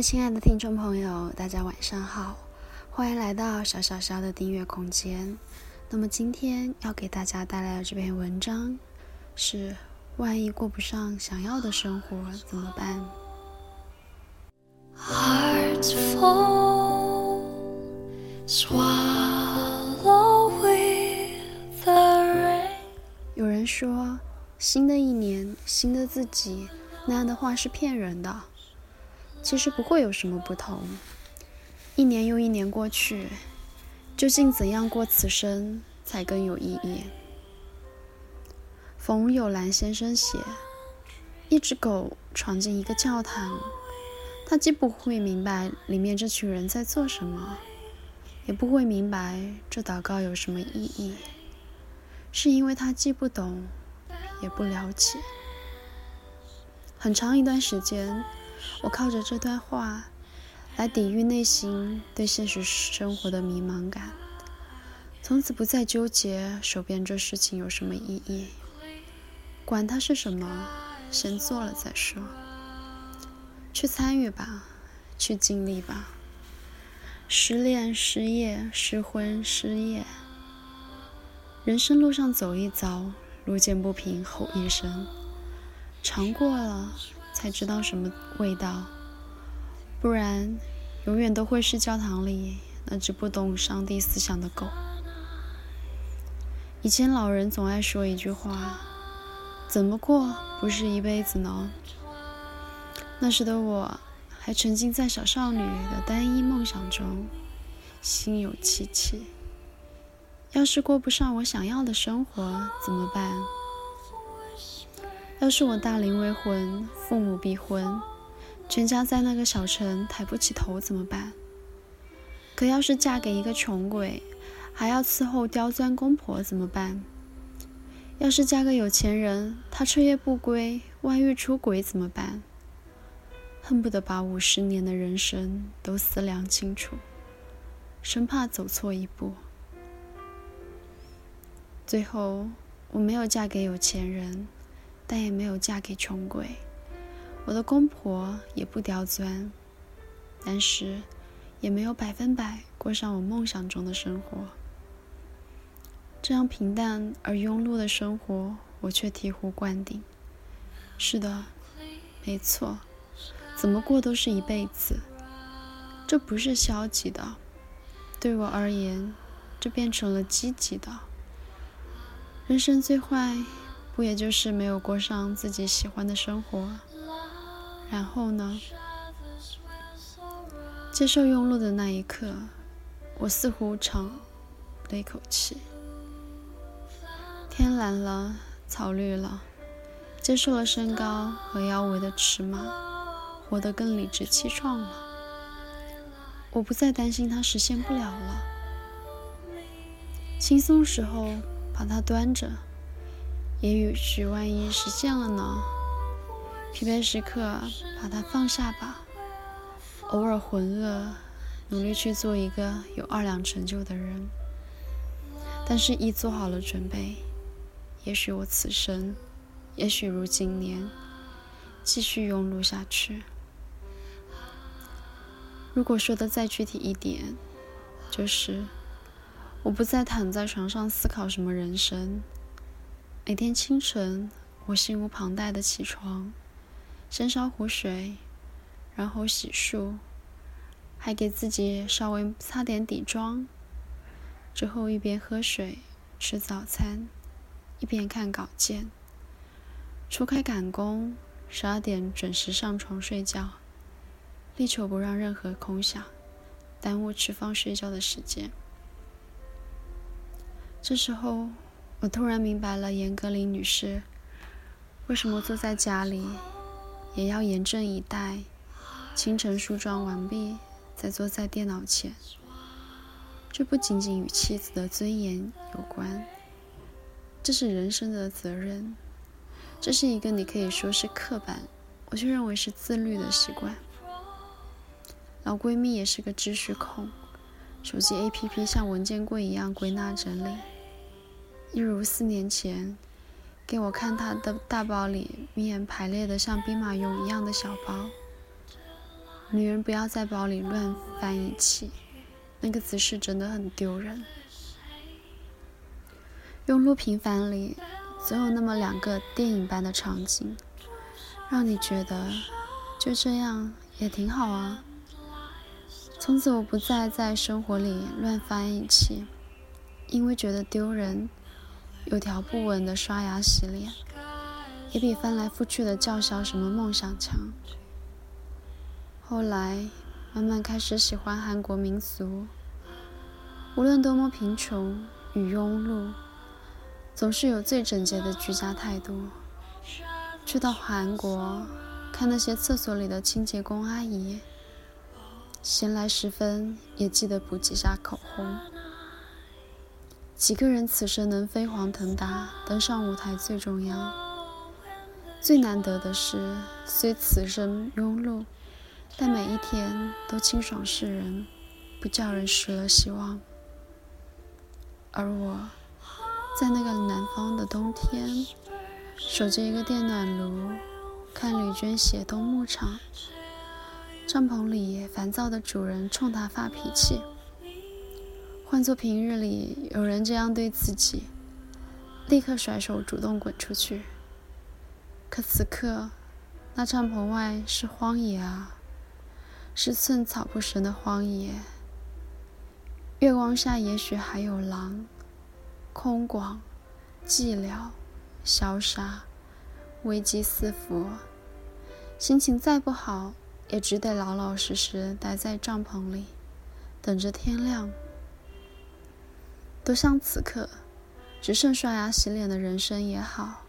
位亲爱的听众朋友，大家晚上好，欢迎来到小小小的订阅空间。那么今天要给大家带来的这篇文章是：万一过不上想要的生活怎么办？有人说，新的一年，新的自己，那样的话是骗人的。其实不会有什么不同。一年又一年过去，究竟怎样过此生才更有意义？冯友兰先生写：一只狗闯进一个教堂，它既不会明白里面这群人在做什么，也不会明白这祷告有什么意义，是因为它既不懂，也不了解。很长一段时间。我靠着这段话来抵御内心对现实生活的迷茫感，从此不再纠结手边这事情有什么意义，管它是什么，先做了再说。去参与吧，去经历吧。失恋、失业、失婚、失业，人生路上走一遭，路见不平吼一声，尝过了。才知道什么味道，不然永远都会是教堂里那只不懂上帝思想的狗。以前老人总爱说一句话：“怎么过不是一辈子呢？”那时的我还沉浸在小少女的单一梦想中，心有戚戚。要是过不上我想要的生活怎么办？要是我大龄未婚，父母逼婚，全家在那个小城抬不起头怎么办？可要是嫁给一个穷鬼，还要伺候刁钻公婆怎么办？要是嫁个有钱人，他彻夜不归，外遇出轨怎么办？恨不得把五十年的人生都思量清楚，生怕走错一步。最后，我没有嫁给有钱人。但也没有嫁给穷鬼，我的公婆也不刁钻，但是也没有百分百过上我梦想中的生活。这样平淡而庸碌的生活，我却醍醐灌顶。是的，没错，怎么过都是一辈子。这不是消极的，对我而言，这变成了积极的。人生最坏。不也就是没有过上自己喜欢的生活，然后呢？接受庸碌的那一刻，我似乎长了一口气。天蓝了，草绿了，接受了身高和腰围的尺码，活得更理直气壮了。我不再担心它实现不了了。轻松时候把它端着。也许万一实现了呢？疲惫时刻把它放下吧。偶尔浑噩，努力去做一个有二两成就的人。但是，一做好了准备，也许我此生，也许如今年，继续庸碌下去。如果说的再具体一点，就是我不再躺在床上思考什么人生。每天清晨，我心无旁贷的起床，先烧壶水，然后洗漱，还给自己稍微擦点底妆。之后一边喝水、吃早餐，一边看稿件。除开赶工，十二点准时上床睡觉，力求不让任何空想耽误吃饭睡觉的时间。这时候。我突然明白了严歌苓女士为什么坐在家里也要严阵以待，清晨梳妆完毕再坐在电脑前。这不仅仅与妻子的尊严有关，这是人生的责任。这是一个你可以说是刻板，我却认为是自律的习惯。老闺蜜也是个知识控，手机 APP 像文件柜一样归纳整理。一如四年前，给我看他的大包里面排列的像兵马俑一样的小包。女人不要在包里乱翻一气，那个姿势真的很丢人。庸碌平凡里，总有那么两个电影般的场景，让你觉得就这样也挺好啊。从此我不再在生活里乱翻一气，因为觉得丢人。有条不紊的刷牙洗脸，也比翻来覆去的叫嚣什么梦想强。后来慢慢开始喜欢韩国民俗，无论多么贫穷与庸碌，总是有最整洁的居家态度。去到韩国，看那些厕所里的清洁工阿姨，闲来时分也记得补几下口红。几个人此生能飞黄腾达，登上舞台最重要。最难得的是，虽此生庸碌。但每一天都清爽世人，不叫人失了希望。而我，在那个南方的冬天，守着一个电暖炉，看吕娟写冬牧场。帐篷里烦躁的主人冲他发脾气。换做平日里，有人这样对自己，立刻甩手主动滚出去。可此刻，那帐篷外是荒野啊！是寸草不生的荒野，月光下也许还有狼，空广、寂寥、潇洒，危机四伏。心情再不好，也只得老老实实待在帐篷里，等着天亮。就像此刻，只剩刷牙洗脸的人生也好，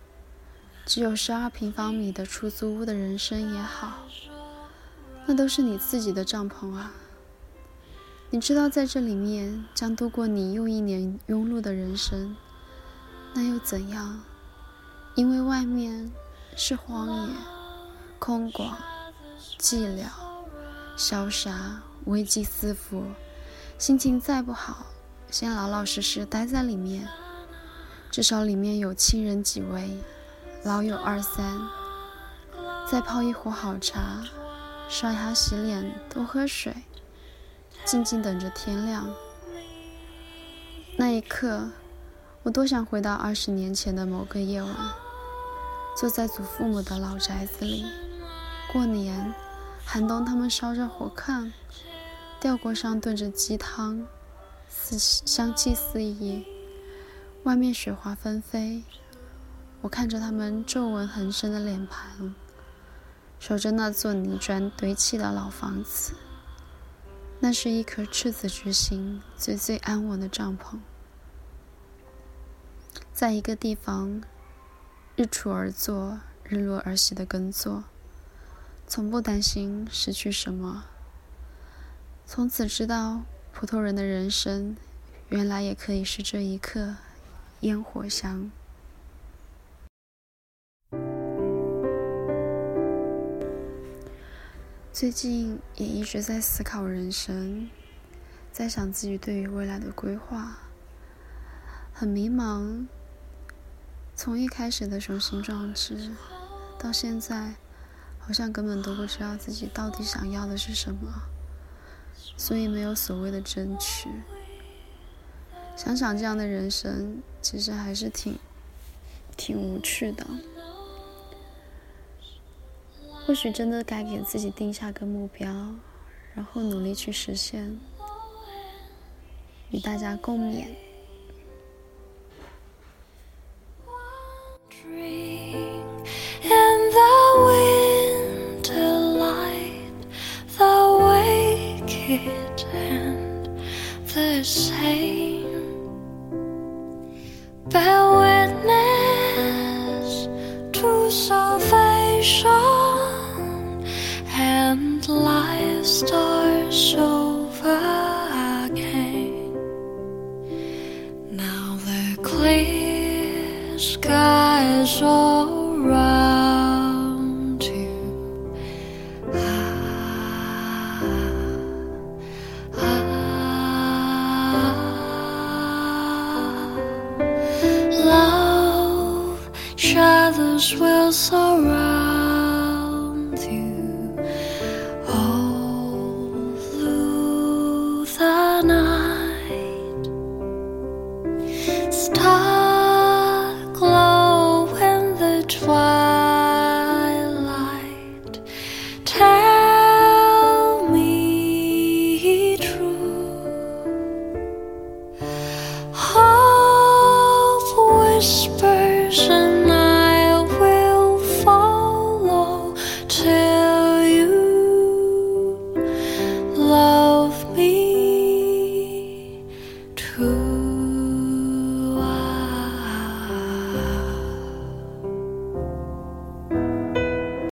只有十二平方米的出租屋的人生也好。那都是你自己的帐篷啊！你知道在这里面将度过你又一年庸碌的人生，那又怎样？因为外面是荒野、空广、寂寥、潇洒、危机四伏。心情再不好，先老老实实待在里面，至少里面有亲人几位，老友二三，再泡一壶好茶。刷牙、洗脸，多喝水，静静等着天亮。那一刻，我多想回到二十年前的某个夜晚，坐在祖父母的老宅子里。过年，寒冬，他们烧着火炕，吊锅上炖着鸡汤，四香气四溢。外面雪花纷飞，我看着他们皱纹横生的脸庞。守着那座泥砖堆砌的老房子，那是一颗赤子之心最最安稳的帐篷。在一个地方，日出而作，日落而息的耕作，从不担心失去什么。从此知道，普通人的人生，原来也可以是这一刻烟火香。最近也一直在思考人生，在想自己对于未来的规划，很迷茫。从一开始的雄心壮志，到现在，好像根本都不知道自己到底想要的是什么，所以没有所谓的争取。想想这样的人生，其实还是挺挺无趣的。或许真的该给自己定下个目标，然后努力去实现，与大家共勉。Bear witness to salvation and life's star show. な。